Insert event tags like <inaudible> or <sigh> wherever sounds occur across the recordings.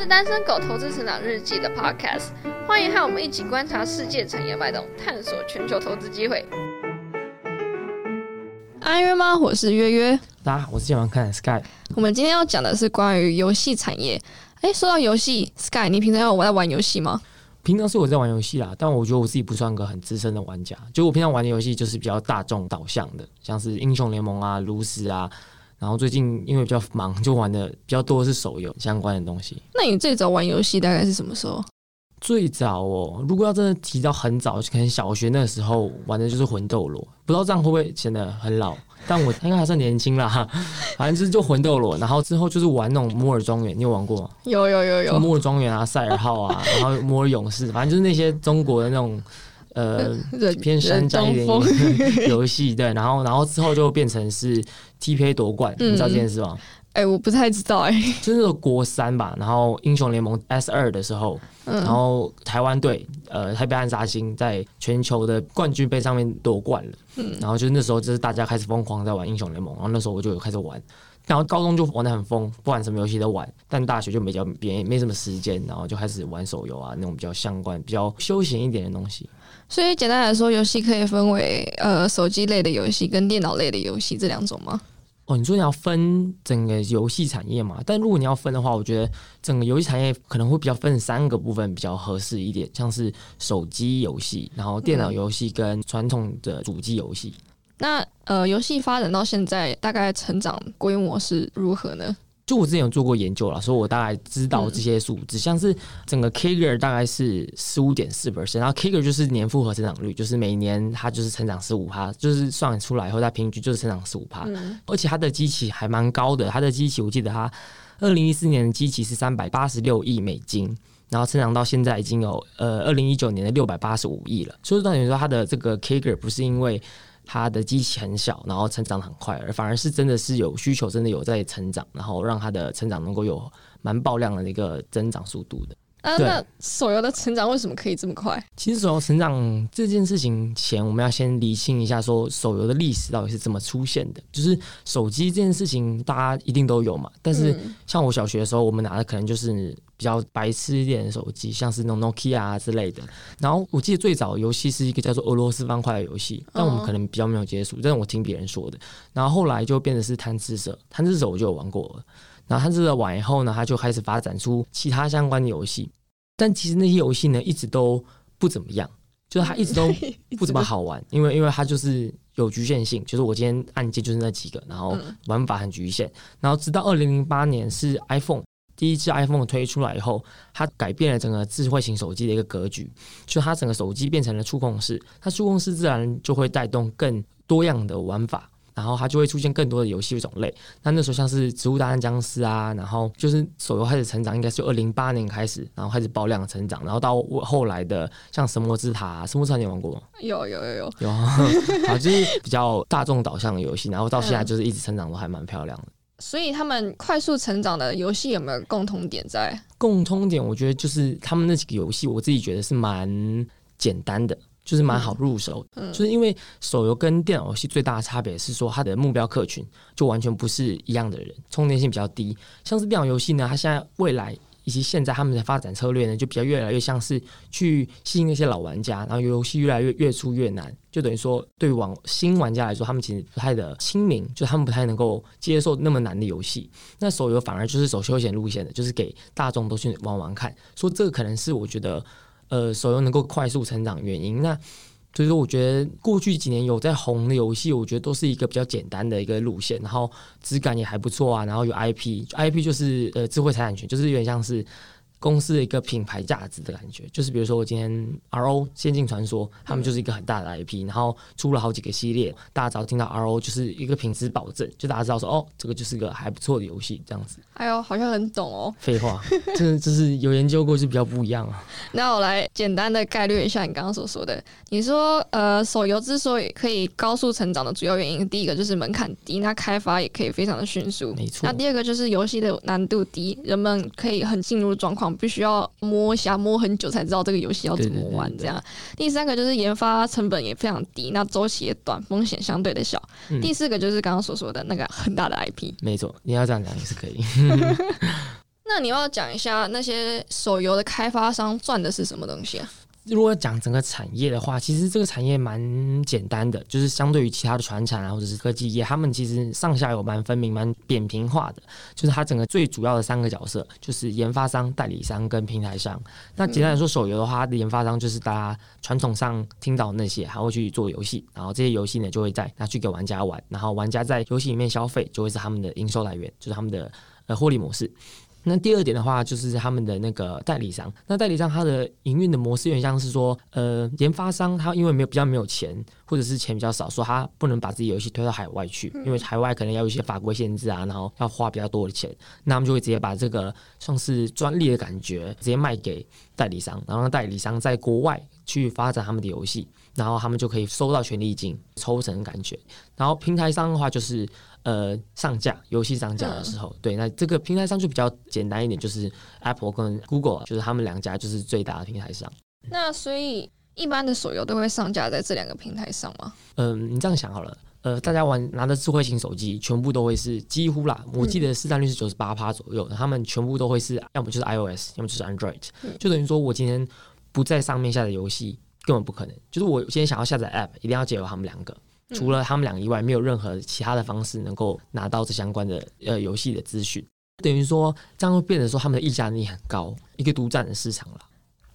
是单身狗投资成长日记的 Podcast，欢迎和我们一起观察世界产业脉动，探索全球投资机会。安约吗？我是约约。大家好，我是今晚看 Sky。我们今天要讲的是关于游戏产业。哎，说到游戏，Sky，你平常有在玩游戏吗？平常是我在玩游戏啦，但我觉得我自己不算个很资深的玩家。就我平常玩的游戏就是比较大众导向的，像是英雄联盟啊、炉石啊。然后最近因为比较忙，就玩的比较多的是手游相关的东西。那你最早玩游戏大概是什么时候？最早哦，如果要真的提到很早，可能小学那时候玩的就是魂斗罗。不知道这样会不会显得很老？<laughs> 但我应该还算年轻啦。<laughs> 反正就是就魂斗罗，然后之后就是玩那种摩尔庄园，你有玩过吗？有有有有。摩尔庄园啊，赛尔号啊，然后摩尔勇士，反正就是那些中国的那种。呃，<laughs> 偏山寨一点 <laughs> 游戏，对，然后，然后之后就变成是 TPA 夺冠，你知道这件事吗？哎，我不太知道，哎，<laughs> 就是国三吧，然后英雄联盟 S 二的时候，然后台湾队，呃，台北暗杀星在全球的冠军杯上面夺冠了，嗯，然后就那时候就是大家开始疯狂在玩英雄联盟，然后那时候我就有开始玩。然后高中就玩的很疯，不管什么游戏都玩。但大学就没较别没什么时间，然后就开始玩手游啊，那种比较相关、比较休闲一点的东西。所以简单来说，游戏可以分为呃手机类的游戏跟电脑类的游戏这两种吗？哦，你说你要分整个游戏产业嘛？但如果你要分的话，我觉得整个游戏产业可能会比较分三个部分比较合适一点，像是手机游戏、然后电脑游戏跟传统的主机游戏。那呃，游戏发展到现在，大概成长规模是如何呢？就我之前有做过研究了，所以我大概知道这些数字，像是整个 K g r 大概是十五点四 percent，然后 K g r 就是年复合增长率，就是每年它就是成长十五趴，就是算出来以后它平均就是成长十五趴，而且它的机器还蛮高的，它的机器我记得它二零一四年的机器是三百八十六亿美金，然后成长到现在已经有呃二零一九年的六百八十五亿了，所以等于说它的这个 K g r 不是因为它的机器很小，然后成长很快，而反而是真的是有需求，真的有在成长，然后让它的成长能够有蛮爆量的一个增长速度的。啊，那手游的成长为什么可以这么快？其实手游成长这件事情前，我们要先理清一下，说手游的历史到底是怎么出现的。就是手机这件事情，大家一定都有嘛。但是像我小学的时候，我们拿的可能就是比较白痴一点的手机，像是那种 Nokia 啊之类的。然后我记得最早游戏是一个叫做俄罗斯方块的游戏，但我们可能比较没有接触，但是我听别人说的。然后后来就变成是贪吃蛇，贪吃蛇我就有玩过了。然后贪吃蛇玩以后呢，他就开始发展出其他相关的游戏，但其实那些游戏呢一直都不怎么样，就是它一直都 <laughs> 不怎么好玩，因为因为它就是有局限性，就是我今天按键就是那几个，然后玩法很局限。然后直到二零零八年是 iPhone 第一支 iPhone 推出来以后，它改变了整个智慧型手机的一个格局，就它整个手机变成了触控式，它触控式自然就会带动更多样的玩法。然后它就会出现更多的游戏种类。那那时候像是《植物大战僵尸》啊，然后就是手游开始成长，应该是二零八年开始，然后开始爆量成长。然后到后来的像《神魔之塔》，《神魔之塔》你玩过吗？有有有有有，啊，<laughs> 就是比较大众导向的游戏。然后到现在就是一直成长都还蛮漂亮的。所以他们快速成长的游戏有没有共同点在？共通点我觉得就是他们那几个游戏，我自己觉得是蛮简单的。就是蛮好入手，嗯就是因为手游跟电脑游戏最大的差别是说，它的目标客群就完全不是一样的人，充电性比较低。像是电脑游戏呢，它现在未来以及现在他们的发展策略呢，就比较越来越像是去吸引那些老玩家，然后游戏越来越越出越难，就等于说对网新玩家来说，他们其实不太的亲民，就他们不太能够接受那么难的游戏。那手游反而就是走休闲路线的，就是给大众都去玩玩看。说这个可能是我觉得。呃，手游能够快速成长原因，那所以说，我觉得过去几年有在红的游戏，我觉得都是一个比较简单的一个路线，然后质感也还不错啊，然后有 IP，IP 就是呃智慧财产权，就是有点像是。公司的一个品牌价值的感觉，就是比如说我今天 RO 仙境传说，他们就是一个很大的 IP，然后出了好几个系列，大家只要听到 RO 就是一个品质保证，就大家知道说哦，这个就是个还不错的游戏这样子。哎呦，好像很懂哦。废话，这这是有研究过，是比较不一样啊。<laughs> 那我来简单的概略一下你刚刚所说的，你说呃，手游之所以可以高速成长的主要原因，第一个就是门槛低，那开发也可以非常的迅速。没错。那第二个就是游戏的难度低，人们可以很进入状况。必须要摸一下，摸很久才知道这个游戏要怎么玩。这样，第三个就是研发成本也非常低，那周期也短，风险相对的小。第四个就是刚刚所说的那个很大的 IP。没错，你要这样讲也是可以。<laughs> 那你要讲一下那些手游的开发商赚的是什么东西啊？如果讲整个产业的话，其实这个产业蛮简单的，就是相对于其他的传产啊，或者是科技业，他们其实上下游蛮分明、蛮扁平化的。就是它整个最主要的三个角色，就是研发商、代理商跟平台商。那简单来说，手游的话，它的研发商就是大家传统上听到那些，还会去做游戏，然后这些游戏呢就会在拿去给玩家玩，然后玩家在游戏里面消费，就会是他们的营收来源，就是他们的呃获利模式。那第二点的话，就是他们的那个代理商。那代理商它的营运的模式有点像是说，呃，研发商他因为没有比较没有钱，或者是钱比较少，说他不能把自己游戏推到海外去，因为海外可能要有一些法规限制啊，然后要花比较多的钱，那他们就会直接把这个像是专利的感觉直接卖给代理商，然后让代理商在国外去发展他们的游戏，然后他们就可以收到权利金抽成的感觉。然后平台商的话就是。呃，上架游戏上架的时候，对，那这个平台上就比较简单一点，就是 Apple 跟 Google，就是他们两家就是最大的平台上。那所以一般的手游都会上架在这两个平台上吗？嗯，你这样想好了，呃，大家玩拿的智慧型手机，全部都会是几乎啦，我记得市占率是九十八趴左右，他们全部都会是要么就是 iOS，要么就是 Android，就等于说我今天不在上面下载游戏，根本不可能。就是我今天想要下载 App，一定要借由他们两个。除了他们两以外，没有任何其他的方式能够拿到这相关的呃游戏的资讯，等于说这样会变得说他们的溢价力很高，一个独占的市场了。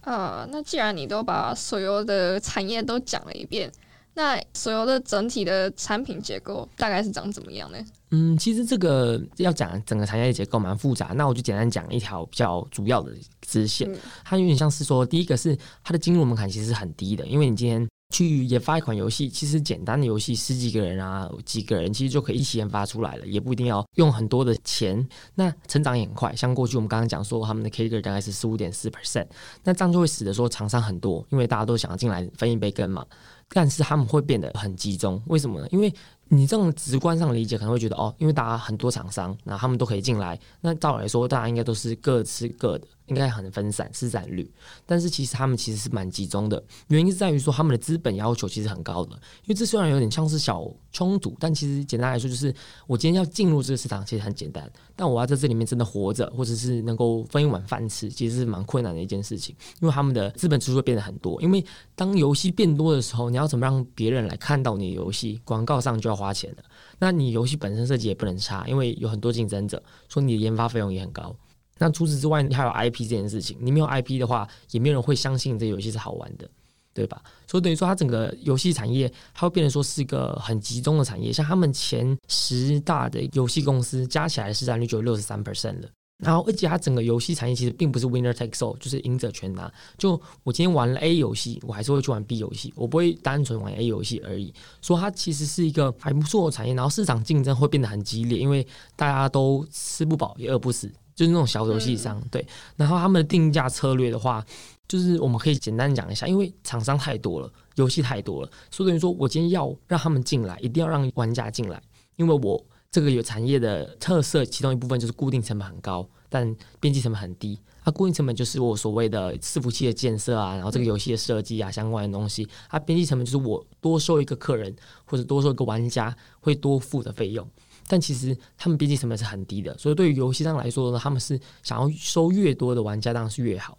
呃，那既然你都把所有的产业都讲了一遍，那所有的整体的产品结构大概是长怎么样呢？嗯，其实这个要讲整个产业结构蛮复杂，那我就简单讲一条比较主要的支线，它有点像是说，第一个是它的进入门槛其实是很低的，因为你今天。去研发一款游戏，其实简单的游戏十几个人啊，几个人其实就可以一起研发出来了，也不一定要用很多的钱。那成长也很快，像过去我们刚刚讲说，他们的 K 歌大概是十五点四 percent，那这样就会使得说厂商很多，因为大家都想要进来分一杯羹嘛。但是他们会变得很集中，为什么呢？因为你这种直观上理解可能会觉得哦，因为大家很多厂商，那他们都可以进来，那照理来说大家应该都是各吃各的。应该很分散，市占率，但是其实他们其实是蛮集中的。原因是在于说他们的资本要求其实很高的，因为这虽然有点像是小冲突，但其实简单来说就是我今天要进入这个市场其实很简单，但我要在这里面真的活着，或者是能够分一碗饭吃，其实是蛮困难的一件事情。因为他们的资本支出会变得很多，因为当游戏变多的时候，你要怎么让别人来看到你的游戏？广告上就要花钱了。那你游戏本身设计也不能差，因为有很多竞争者，说你的研发费用也很高。那除此之外，你还有 IP 这件事情。你没有 IP 的话，也没有人会相信这游戏是好玩的，对吧？所以等于说，它整个游戏产业，它会变成说是一个很集中的产业。像他们前十大的游戏公司加起来市占率就有六十三 percent 了。然后，而且它整个游戏产业其实并不是 winner takes all，就是赢者全拿。就我今天玩了 A 游戏，我还是会去玩 B 游戏，我不会单纯玩 A 游戏而已。说它其实是一个还不错的产业，然后市场竞争会变得很激烈，因为大家都吃不饱也饿不死。就是那种小游戏商，对。然后他们的定价策略的话，就是我们可以简单讲一下，因为厂商太多了，游戏太多了，所以等于说我今天要让他们进来，一定要让玩家进来，因为我这个有产业的特色，其中一部分就是固定成本很高，但边际成本很低。它固定成本就是我所谓的伺服器的建设啊，然后这个游戏的设计啊，相关的东西。它边际成本就是我多收一个客人或者多收一个玩家会多付的费用。但其实他们边际成本是很低的，所以对于游戏商来说呢，他们是想要收越多的玩家当然是越好，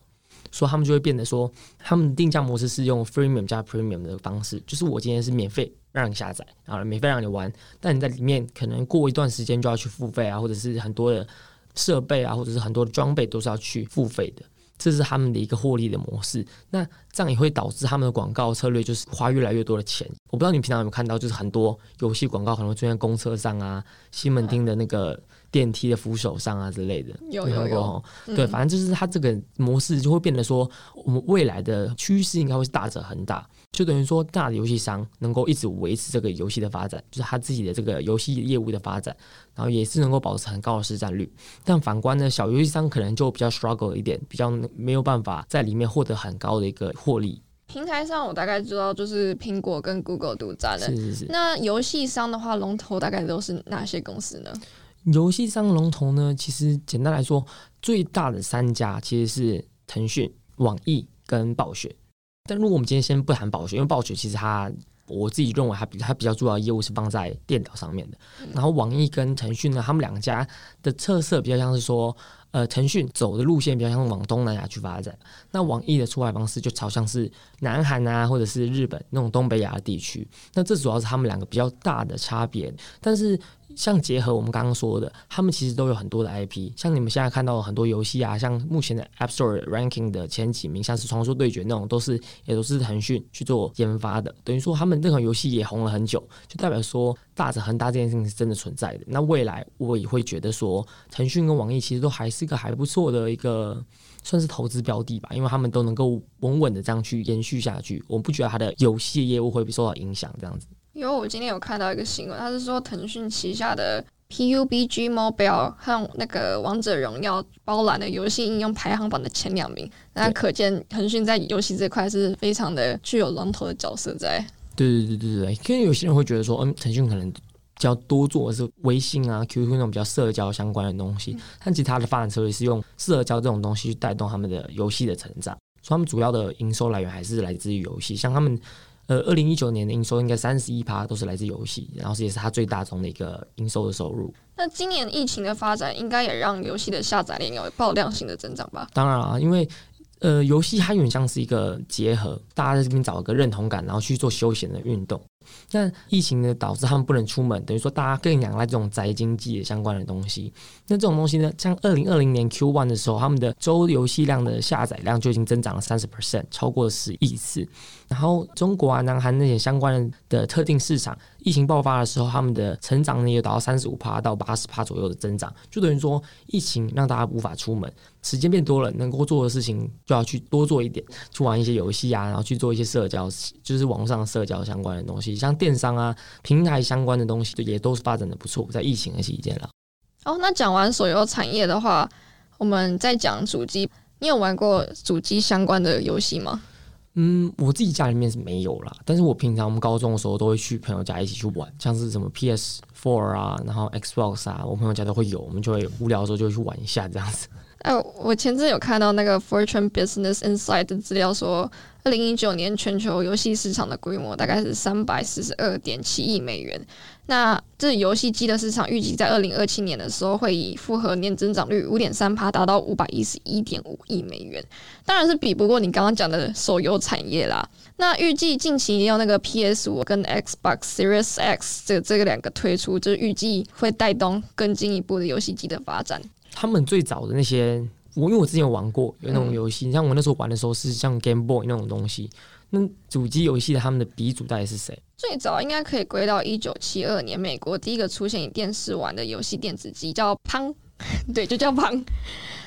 所以他们就会变得说，他们定价模式是用 freemium 加 premium 的方式，就是我今天是免费让你下载，啊免费让你玩，但你在里面可能过一段时间就要去付费啊，或者是很多的设备啊，或者是很多的装备都是要去付费的。这是他们的一个获利的模式，那这样也会导致他们的广告策略就是花越来越多的钱。我不知道你平常有没有看到，就是很多游戏广告可能会出现在公车上啊、西门町的那个电梯的扶手上啊之类的。有有有，对，反正就是它这个模式就会变得说，我们未来的趋势应该会是大者恒大。就等于说，大的游戏商能够一直维持这个游戏的发展，就是他自己的这个游戏业务的发展，然后也是能够保持很高的市占率。但反观呢，小游戏商可能就比较 struggle 一点，比较没有办法在里面获得很高的一个获利。平台上我大概知道，就是苹果跟 Google 独占的。是是是。那游戏商的话，龙头大概都是哪些公司呢？游戏商龙头呢，其实简单来说，最大的三家其实是腾讯、网易跟暴雪。但如果我们今天先不谈暴雪，因为暴雪其实它，我自己认为它比它比较主要业务是放在电脑上面的。然后网易跟腾讯呢，他们两家的特色比较像是说，呃，腾讯走的路线比较像往东南亚去发展，那网易的出海方式就朝向是南韩啊，或者是日本那种东北亚的地区。那这主要是他们两个比较大的差别，但是。像结合我们刚刚说的，他们其实都有很多的 IP。像你们现在看到的很多游戏啊，像目前的 App Store ranking 的前几名，像是《传说对决》那种，都是也都是腾讯去做研发的。等于说，他们这款游戏也红了很久，就代表说大者恒大这件事情是真的存在的。那未来我也会觉得说，腾讯跟网易其实都还是一个还不错的一个算是投资标的吧，因为他们都能够稳稳的这样去延续下去。我不觉得它的游戏业务会受到影响，这样子。因为我今天有看到一个新闻，他是说腾讯旗下的 PUBG Mobile 和那个王者荣耀包揽了游戏应用排行榜的前两名，那可见腾讯在游戏这块是非常的具有龙头的角色在。对对对对对，因为有些人会觉得说，嗯，腾讯可能较多做的是微信啊、QQ 那种比较社交相关的东西，但其他的发展策略是用社交这种东西去带动他们的游戏的成长，所以他们主要的营收来源还是来自于游戏，像他们。呃，二零一九年的营收应该三十一趴都是来自游戏，然后这也是它最大宗的一个营收的收入。那今年疫情的发展，应该也让游戏的下载量有爆量性的增长吧？当然啊，因为呃，游戏它有点像是一个结合，大家在这边找一个认同感，然后去做休闲的运动。那疫情呢，导致他们不能出门，等于说大家更仰赖这种宅经济的相关的东西。那这种东西呢，像二零二零年 Q one 的时候，他们的周游戏量的下载量就已经增长了三十 percent，超过了十亿次。然后中国啊、南韩那些相关的特定市场，疫情爆发的时候，他们的成长呢也达到三十五趴到八十趴左右的增长，就等于说疫情让大家无法出门，时间变多了，能够做的事情就要去多做一点，去玩一些游戏啊，然后去做一些社交，就是网上社交相关的东西，像电商啊、平台相关的东西，也都是发展的不错，在疫情的期间了。哦，那讲完手游产业的话，我们再讲主机。你有玩过主机相关的游戏吗？嗯，我自己家里面是没有啦，但是我平常我们高中的时候都会去朋友家一起去玩，像是什么 PS Four 啊，然后 Xbox 啊，我朋友家都会有，我们就会无聊的时候就会去玩一下这样子。哎，我前阵有看到那个 Fortune Business Insight 的资料说，二零一九年全球游戏市场的规模大概是三百四十二点七亿美元。那这游戏机的市场预计在二零二七年的时候会以复合年增长率五点三趴达到五百一十一点五亿美元，当然是比不过你刚刚讲的手游产业啦。那预计近期也有那个 PS 五跟 Xbox Series X 这这个两个推出，就是预计会带动更进一步的游戏机的发展。他们最早的那些，我因为我之前有玩过有那种游戏，像我那时候玩的时候是像 Game Boy 那种东西。那主机游戏的他们的鼻祖到底是谁？最早应该可以归到一九七二年，美国第一个出现以电视玩的游戏电子机叫 Pong，，对，就叫胖。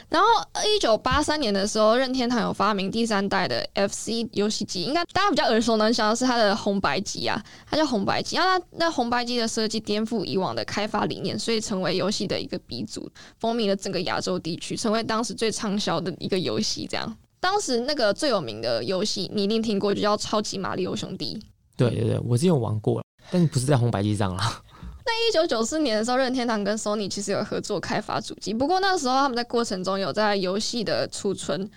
然后一九八三年的时候，任天堂有发明第三代的 FC 游戏机，应该大家比较耳熟能详的是它的红白机啊，它叫红白机。然后它那红白机的设计颠覆以往的开发理念，所以成为游戏的一个鼻祖，风靡了整个亚洲地区，成为当时最畅销的一个游戏。这样，当时那个最有名的游戏你一定听过，就叫《超级马里奥兄弟》。对对对，我之前有玩过了，但不是在红白机上了。在一九九四年的时候，任天堂跟 Sony 其实有合作开发主机，不过那时候他们在过程中有在游戏的储存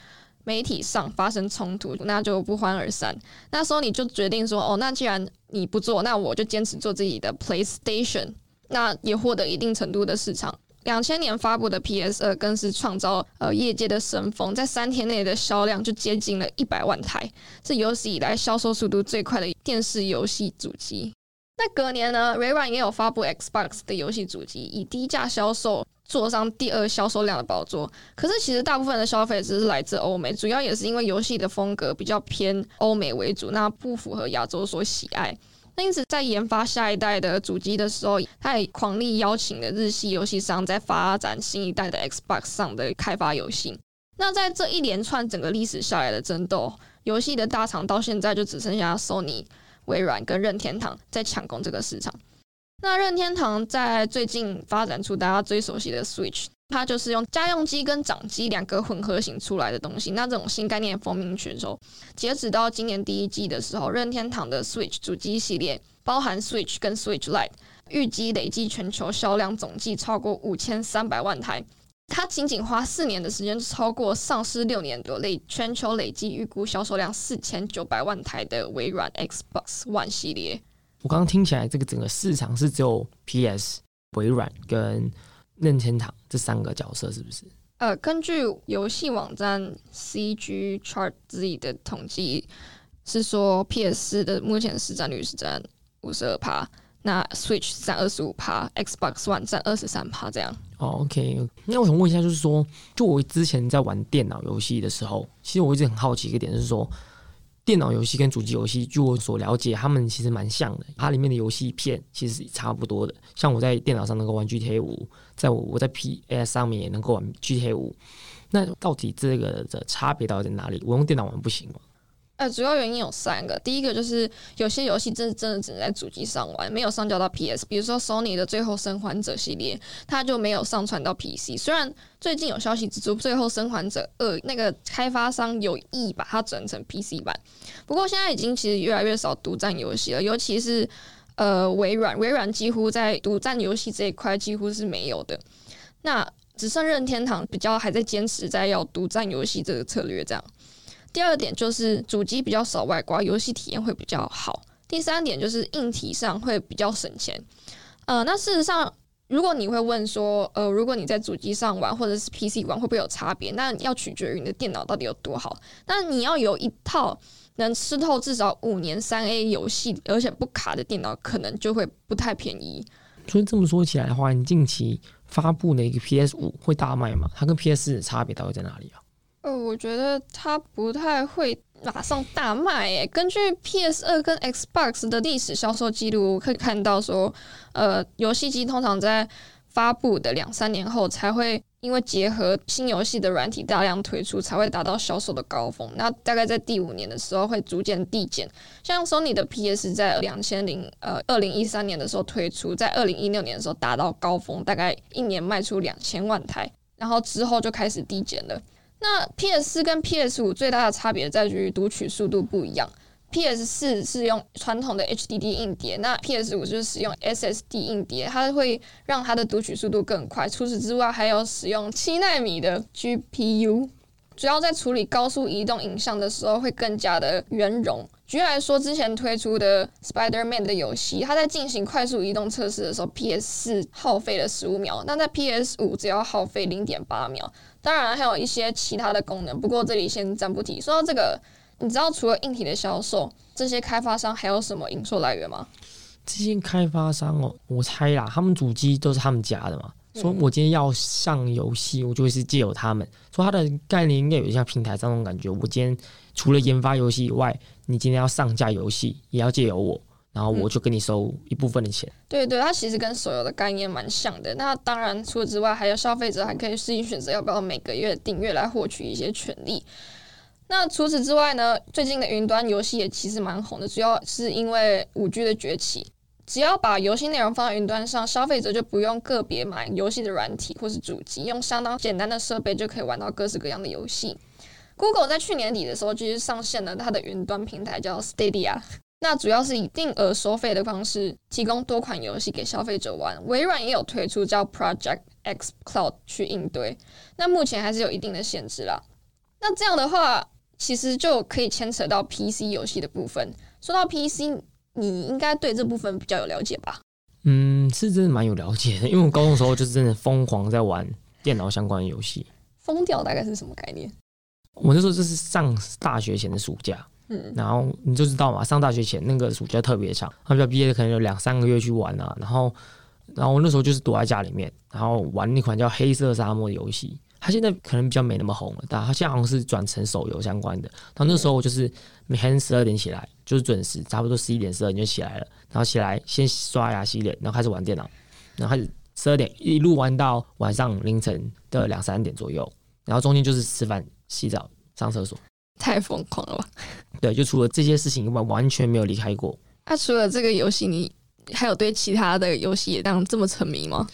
媒体上发生冲突，那就不欢而散。那 Sony 就决定说：“哦，那既然你不做，那我就坚持做自己的 PlayStation。”那也获得一定程度的市场。两千年发布的 PS 二更是创造呃业界的神风，在三天内的销量就接近了一百万台，是有史以来销售速度最快的电视游戏主机。那隔年呢，微软也有发布 Xbox 的游戏主机，以低价销售坐上第二销售量的宝座。可是其实大部分的消费只是来自欧美，主要也是因为游戏的风格比较偏欧美为主，那不符合亚洲所喜爱。那因此在研发下一代的主机的时候，他也狂力邀请了日系游戏商在发展新一代的 Xbox 上的开发游戏。那在这一连串整个历史下来的争斗，游戏的大厂到现在就只剩下 Sony。微软跟任天堂在抢攻这个市场。那任天堂在最近发展出大家最熟悉的 Switch，它就是用家用机跟掌机两个混合型出来的东西。那这种新概念风靡全球。截止到今年第一季的时候，任天堂的 Switch 主机系列，包含 Switch 跟 Switch Lite，预计累计全球销量总计超过五千三百万台。它仅仅花四年的时间，就超过上市六年多累全球累计预估销售量四千九百万台的微软 Xbox One 系列。我刚刚听起来，这个整个市场是只有 PS、微软跟任天堂这三个角色，是不是？呃，根据游戏网站 CG Chart 自己的统计，是说 PS 的目前市占率是占五十二趴，那 Switch 占二十五趴，Xbox One 占二十三趴，这样。哦，OK，那我想问一下，就是说，就我之前在玩电脑游戏的时候，其实我一直很好奇一个点，是说。电脑游戏跟主机游戏，据我所了解，他们其实蛮像的。它里面的游戏片其实差不多的。像我在电脑上能够玩 GTA 五，在我我在 PS 上面也能够玩 GTA 五。那到底这个的差别到底在哪里？我用电脑玩不行吗？呃，主要原因有三个。第一个就是有些游戏真真的只能在主机上玩，没有上交到 PS。比如说 Sony 的《最后生还者》系列，它就没有上传到 PC。虽然最近有消息指出，《最后生还者二》那个开发商有意把它转成 PC 版，不过现在已经其实越来越少独占游戏了，尤其是呃微软，微软几乎在独占游戏这一块几乎是没有的。那只剩任天堂比较还在坚持在要独占游戏这个策略，这样。第二点就是主机比较少外挂，游戏体验会比较好。第三点就是硬体上会比较省钱。呃，那事实上，如果你会问说，呃，如果你在主机上玩或者是 PC 玩会不会有差别？那要取决于你的电脑到底有多好。那你要有一套能吃透至少五年三 A 游戏而且不卡的电脑，可能就会不太便宜。所以这么说起来的话，你近期发布的一个 PS 五会大卖吗？它跟 PS 的差别到底在哪里啊？呃，我觉得它不太会马上大卖诶。根据 PS 二跟 Xbox 的历史销售记录，可以看到说，呃，游戏机通常在发布的两三年后，才会因为结合新游戏的软体大量推出，才会达到销售的高峰。那大概在第五年的时候，会逐渐递减。像 Sony 的 PS 在两千零呃二零一三年的时候推出，在二零一六年的时候达到高峰，大概一年卖出两千万台，然后之后就开始递减了。那 PS 四跟 PS 五最大的差别在于读取速度不一样。PS 四是用传统的 HDD 硬碟，那 PS 五就是使用 SSD 硬碟，它会让它的读取速度更快。除此之外，还有使用七纳米的 GPU，主要在处理高速移动影像的时候会更加的圆融。举例来说，之前推出的 Spider-Man 的游戏，它在进行快速移动测试的时候，PS 四耗费了十五秒，那在 PS 五只要耗费零点八秒。当然还有一些其他的功能，不过这里先暂不提。说到这个，你知道除了硬体的销售，这些开发商还有什么营收来源吗？这些开发商哦，我猜啦，他们主机都是他们家的嘛。说我今天要上游戏，我就会是借由他们。说它的概念应该有像平台这种感觉。我今天除了研发游戏以外，你今天要上架游戏，也要借由我。然后我就跟你收一部分的钱。对对，它其实跟手游的概念蛮像的。那当然，除此之外，还有消费者还可以自己选择要不要每个月订阅来获取一些权利。那除此之外呢，最近的云端游戏也其实蛮红的，主要是因为五 G 的崛起。只要把游戏内容放在云端上，消费者就不用个别买游戏的软体或是主机，用相当简单的设备就可以玩到各式各样的游戏。Google 在去年底的时候，就是上线了它的云端平台，叫 Stadia。那主要是以定额收费的方式提供多款游戏给消费者玩。微软也有推出叫 Project X Cloud 去应对，那目前还是有一定的限制啦。那这样的话，其实就可以牵扯到 PC 游戏的部分。说到 PC，你应该对这部分比较有了解吧？嗯，是真的蛮有了解的，因为我高中时候就是真的疯狂在玩电脑相关的游戏。疯掉大概是什么概念？我那时候就是上大学前的暑假。然后你就知道嘛，上大学前那个暑假特别长，他们毕业可能有两三个月去玩啊。然后，然后那时候就是躲在家里面，然后玩那款叫《黑色沙漠》的游戏。它现在可能比较没那么红了，但它现在好像是转成手游相关的。然后那时候我就是每天十二点起来，就是准时，差不多十一点十二点就起来了。然后起来先刷牙洗脸，然后开始玩电脑，然后开始十二点一路玩到晚上凌晨的两三点左右。然后中间就是吃饭、洗澡、上厕所。太疯狂了吧！<laughs> 对，就除了这些事情以外，完全没有离开过。<laughs> 那除了这个游戏，你还有对其他的游戏也当这么沉迷吗？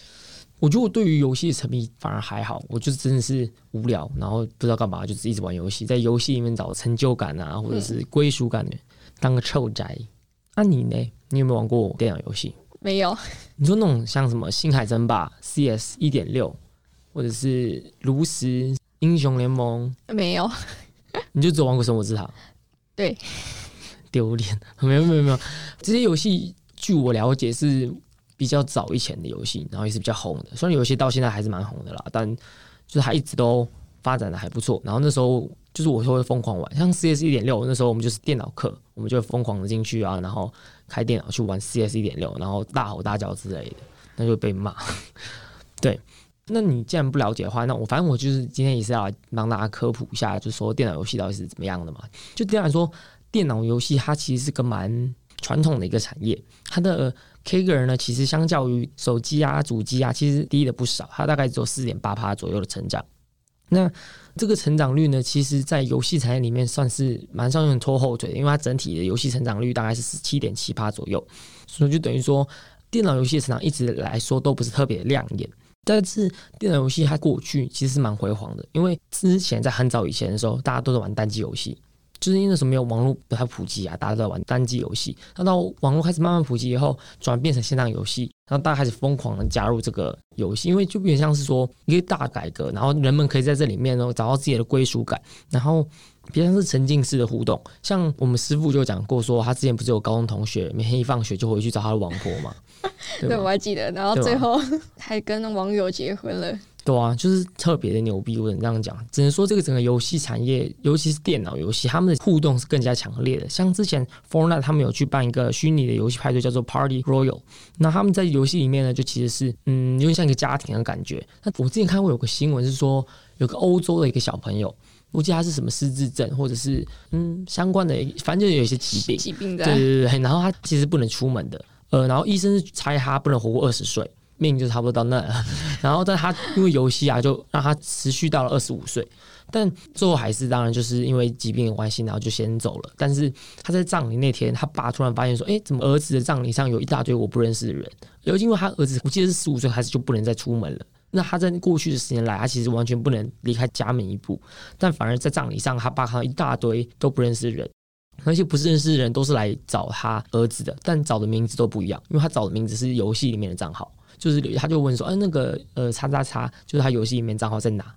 我觉得我对于游戏的沉迷反而还好，我就真的是无聊，然后不知道干嘛，就是一直玩游戏，在游戏里面找成就感啊，或者是归属感，当个臭宅。那你呢？你有没有玩过电脑游戏？没有。<laughs> 你说那种像什么《星海争霸》、CS 一点六，或者是《炉石英雄联盟》？没有。你就只玩过《生活之塔》？<laughs> 对，丢脸！没有没有没有，这些游戏据我了解是比较早以前的游戏，然后也是比较红的。虽然有些到现在还是蛮红的啦，但就是它一直都发展的还不错。然后那时候就是我说会疯狂玩，像 CS 一点六，那时候我们就是电脑课，我们就疯狂的进去啊，然后开电脑去玩 CS 一点六，然后大吼大叫之类的，那就被骂。<laughs> 对，那你既然不了解的话，那我反正我就是今天也是要帮大家科普一下，就是说电脑游戏到底是怎么样的嘛。就这样来说，电脑游戏它其实是个蛮传统的一个产业，它的 K 个人呢，其实相较于手机啊、主机啊，其实低了不少，它大概只有四点八趴左右的成长。那这个成长率呢，其实在游戏产业里面算是蛮上面拖后腿的，因为它整体的游戏成长率大概是十七点七趴左右，所以就等于说电脑游戏的成长一直来说都不是特别亮眼。但是电脑游戏它过去其实是蛮辉煌的，因为之前在很早以前的时候，大家都在玩单机游戏。就是因为什么没有网络不太普及啊，大家都在玩单机游戏。那到网络开始慢慢普及以后，转变成线上游戏，然后大家开始疯狂的加入这个游戏，因为就变像是说一个大改革，然后人们可以在这里面呢找到自己的归属感，然后别像是沉浸式的互动。像我们师傅就讲过说，他之前不是有高中同学每天一放学就回去找他的王婆嘛？<laughs> 对，我还记得，然后最后还跟网友结婚了。对啊，就是特别的牛逼，我能这样讲。只能说这个整个游戏产业，尤其是电脑游戏，他们的互动是更加强烈的。像之前 Fortnite 他们有去办一个虚拟的游戏派对，叫做 Party Royal。那他们在游戏里面呢，就其实是嗯，有点像一个家庭的感觉。那我之前看过有个新闻是说，有个欧洲的一个小朋友，我记得他是什么失智症，或者是嗯相关的，反正就有一些疾病。疾病对对对对。然后他其实不能出门的，呃，然后医生是猜他不能活过二十岁。命就差不多到那，<laughs> 然后但他因为游戏啊，就让他持续到了二十五岁，但最后还是当然就是因为疾病的关系，然后就先走了。但是他在葬礼那天，他爸突然发现说：“哎，怎么儿子的葬礼上有一大堆我不认识的人？”然后因为他儿子我记得是十五岁开始就不能再出门了，那他在过去的十年来，他其实完全不能离开家门一步，但反而在葬礼上，他爸看到一大堆都不认识的人，那些不是认识的人都是来找他儿子的，但找的名字都不一样，因为他找的名字是游戏里面的账号。就是他就问说，哎，那个呃，叉叉叉，就是他游戏里面账号在哪？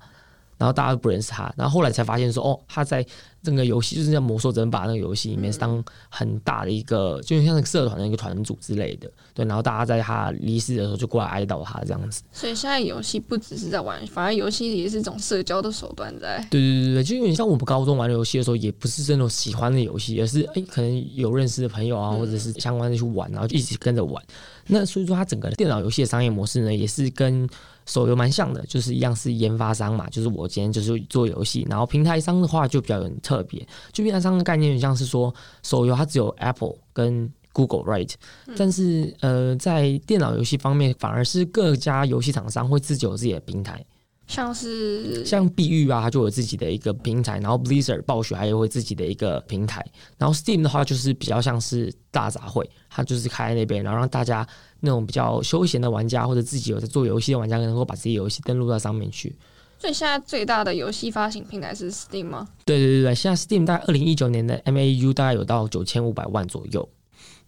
然后大家都不认识他，然后后来才发现说，哦，他在这个游戏就是在魔兽争霸那个游戏里面当很大的一个，就像那个社团的一个团主之类的，对。然后大家在他离世的时候就过来哀悼他这样子。所以现在游戏不只是在玩，反而游戏也是一种社交的手段在。对对对对，就有点像我们高中玩游戏的时候，也不是真的喜欢的游戏，而是哎，可能有认识的朋友啊，或者是相关的去玩，然后就一起跟着玩。那所以说，它整个电脑游戏的商业模式呢，也是跟手游蛮像的，就是一样是研发商嘛，就是我今天就是做游戏，然后平台商的话就比较有特别，就平台商的概念像是说，手游它只有 Apple 跟 Google，right？但是呃，在电脑游戏方面，反而是各家游戏厂商会自己有自己的平台。像是像碧玉啊，它就有自己的一个平台，然后 Blizzard 暴雪还有会自己的一个平台，然后 Steam 的话就是比较像是大杂烩，它就是开在那边，然后让大家那种比较休闲的玩家或者自己有在做游戏的玩家，能够把自己游戏登录到上面去。所以现在最大的游戏发行平台是 Steam 吗？对对对对，现在 Steam 大概二零一九年的 MAU 大概有到九千五百万左右，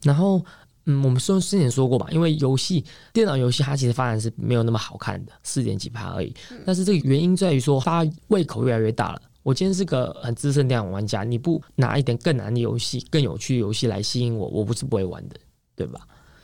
然后。嗯，我们说之前说过吧，因为游戏电脑游戏它其实发展是没有那么好看的，四点几趴而已。但是这个原因在于说，大家胃口越来越大了。我今天是个很资深电脑玩家，你不拿一点更难的游戏、更有趣的游戏来吸引我，我不是不会玩的，对吧？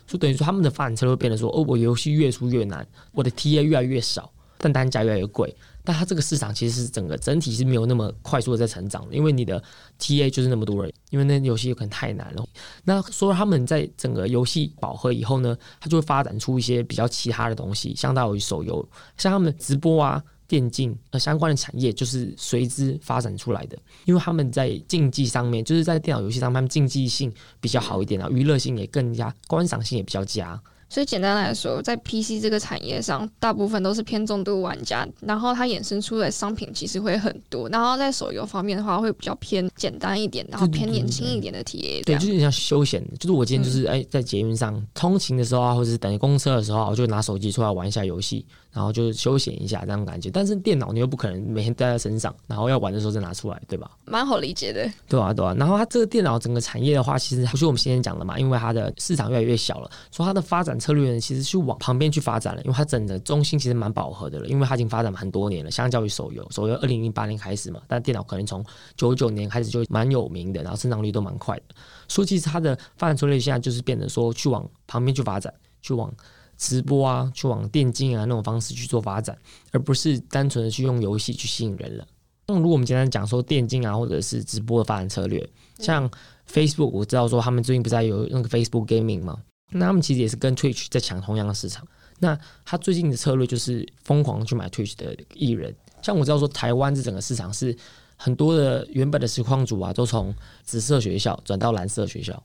就等于说他们的发展策略会变得说，哦，我游戏越出越难，我的 TA 越来越少，但单价越来越贵。但它这个市场其实是整个整体是没有那么快速的在成长的，因为你的 TA 就是那么多人，因为那游戏有可能太难了。那说他们在整个游戏饱和以后呢，它就会发展出一些比较其他的东西，相当于手游，像他们直播啊、电竞呃相关的产业就是随之发展出来的，因为他们在竞技上面，就是在电脑游戏上，他们竞技性比较好一点啊，娱乐性也更加，观赏性也比较佳。所以简单来说，在 PC 这个产业上，大部分都是偏重度玩家，然后它衍生出的商品其实会很多。然后在手游方面的话，会比较偏简单一点，然后偏年轻一点的体验。对，就是像休闲，就是我今天就是哎，在捷运上通勤的时候啊，或者是等公车的时候，我就拿手机出来玩一下游戏。然后就是休闲一下这样感觉，但是电脑你又不可能每天带在身上，然后要玩的时候再拿出来，对吧？蛮好理解的，对啊，对啊。然后它这个电脑整个产业的话，其实不是我们先前讲的嘛，因为它的市场越来越小了，所以它的发展策略呢，其实是往旁边去发展了，因为它整个中心其实蛮饱和的了，因为它已经发展很多年了。相较于手游，手游二零零八年开始嘛，但电脑可能从九九年开始就蛮有名的，然后成长率都蛮快的。所以其实它的发展策略现在就是变得说去往旁边去发展，去往。直播啊，去往电竞啊那种方式去做发展，而不是单纯的去用游戏去吸引人了。那如果我们简单讲说电竞啊，或者是直播的发展策略，像 Facebook，我知道说他们最近不在有那个 Facebook Gaming 吗？那他们其实也是跟 Twitch 在抢同样的市场。那他最近的策略就是疯狂去买 Twitch 的艺人。像我知道说台湾这整个市场是很多的原本的实况组啊，都从紫色学校转到蓝色学校，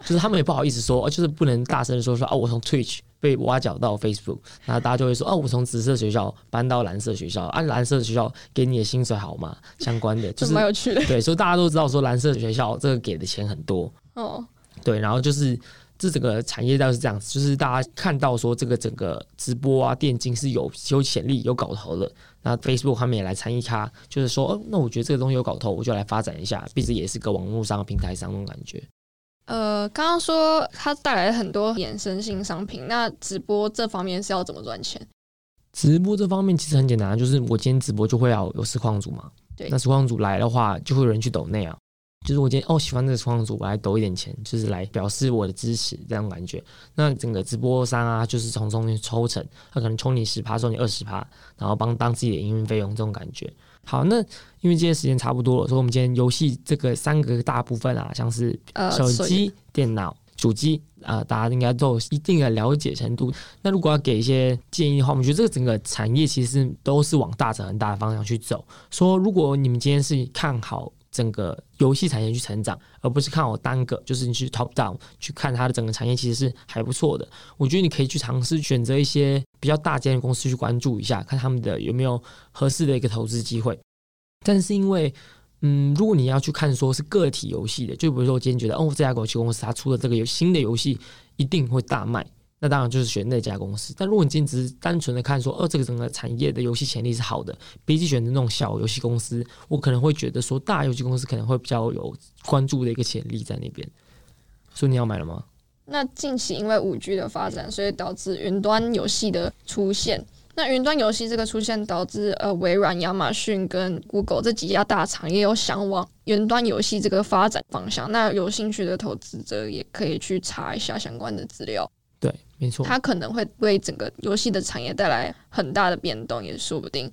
就是他们也不好意思说，就是不能大声的说说啊，我从 Twitch 被挖角到 Facebook，然后大家就会说哦，我从紫色学校搬到蓝色学校，按蓝色学校给你的薪水好吗？相关的就是蛮有趣的，对，所以大家都知道说蓝色学校这个给的钱很多哦，对，然后就是。这整个产业倒是这样子，就是大家看到说这个整个直播啊、电竞是有有潜力、有搞头的。那 Facebook 他们也来参与它，就是说，哦，那我觉得这个东西有搞头，我就来发展一下，毕竟也是个网络上平台上那种感觉。呃，刚刚说它带来很多衍生性商品，那直播这方面是要怎么赚钱？直播这方面其实很简单，就是我今天直播就会要有实况组嘛，对，那实况组来的话，就会有人去抖内啊。就是我今天哦喜欢这个实况组，我来抖一点钱，就是来表示我的支持这种感觉。那整个直播商啊，就是从中间抽成，他可能抽你十趴，抽你二十趴，然后帮当自己的营运费用这种感觉。好，那因为今天时间差不多了，所以我们今天游戏这个三个大部分啊，像是手机、电脑、主机啊，大家应该都有一定的了解程度。那如果要给一些建议的话，我们觉得这个整个产业其实都是往大成很大的方向去走。说如果你们今天是看好。整个游戏产业去成长，而不是看我单个，就是你去 top down 去看它的整个产业，其实是还不错的。我觉得你可以去尝试选择一些比较大间的公司去关注一下，看他们的有没有合适的一个投资机会。但是因为，嗯，如果你要去看说是个体游戏的，就比如说我今天觉得，哦，这家游戏公司它出了这个有新的游戏一定会大卖。那当然就是选那家公司。但如果你今天只是单纯的看说，哦，这个整个产业的游戏潜力是好的，比起选择那种小游戏公司，我可能会觉得说，大游戏公司可能会比较有关注的一个潜力在那边。所以你要买了吗？那近期因为五 G 的发展，所以导致云端游戏的出现。那云端游戏这个出现，导致呃微软、亚马逊跟 Google 这几家大厂也有想往云端游戏这个发展方向。那有兴趣的投资者也可以去查一下相关的资料。对，没错，它可能会为整个游戏的产业带来很大的变动，也说不定。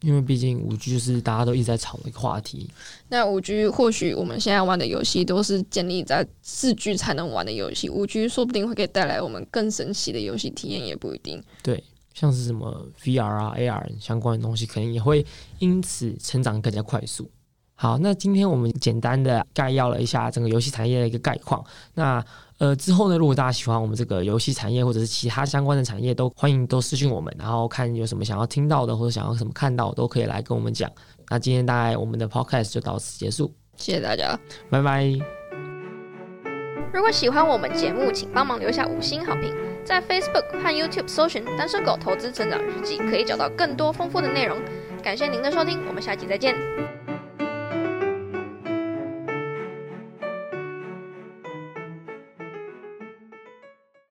因为毕竟五 G 就是大家都一直在炒的一个话题。那五 G 或许我们现在玩的游戏都是建立在四 G 才能玩的游戏，五 G 说不定会给带来我们更神奇的游戏体验，也不一定。对，像是什么 VR 啊、AR 相关的东西，可能也会因此成长更加快速。好，那今天我们简单的概要了一下整个游戏产业的一个概况。那呃之后呢，如果大家喜欢我们这个游戏产业或者是其他相关的产业，都欢迎都私信我们，然后看有什么想要听到的或者想要什么看到，都可以来跟我们讲。那今天大概我们的 podcast 就到此结束，谢谢大家，拜拜。如果喜欢我们节目，请帮忙留下五星好评，在 Facebook 和 YouTube 搜寻“单身狗投资成长日记”，可以找到更多丰富的内容。感谢您的收听，我们下期再见。